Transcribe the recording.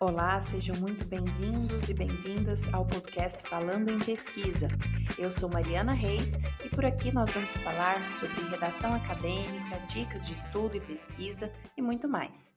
Olá, sejam muito bem-vindos e bem-vindas ao podcast Falando em Pesquisa. Eu sou Mariana Reis e por aqui nós vamos falar sobre redação acadêmica, dicas de estudo e pesquisa e muito mais.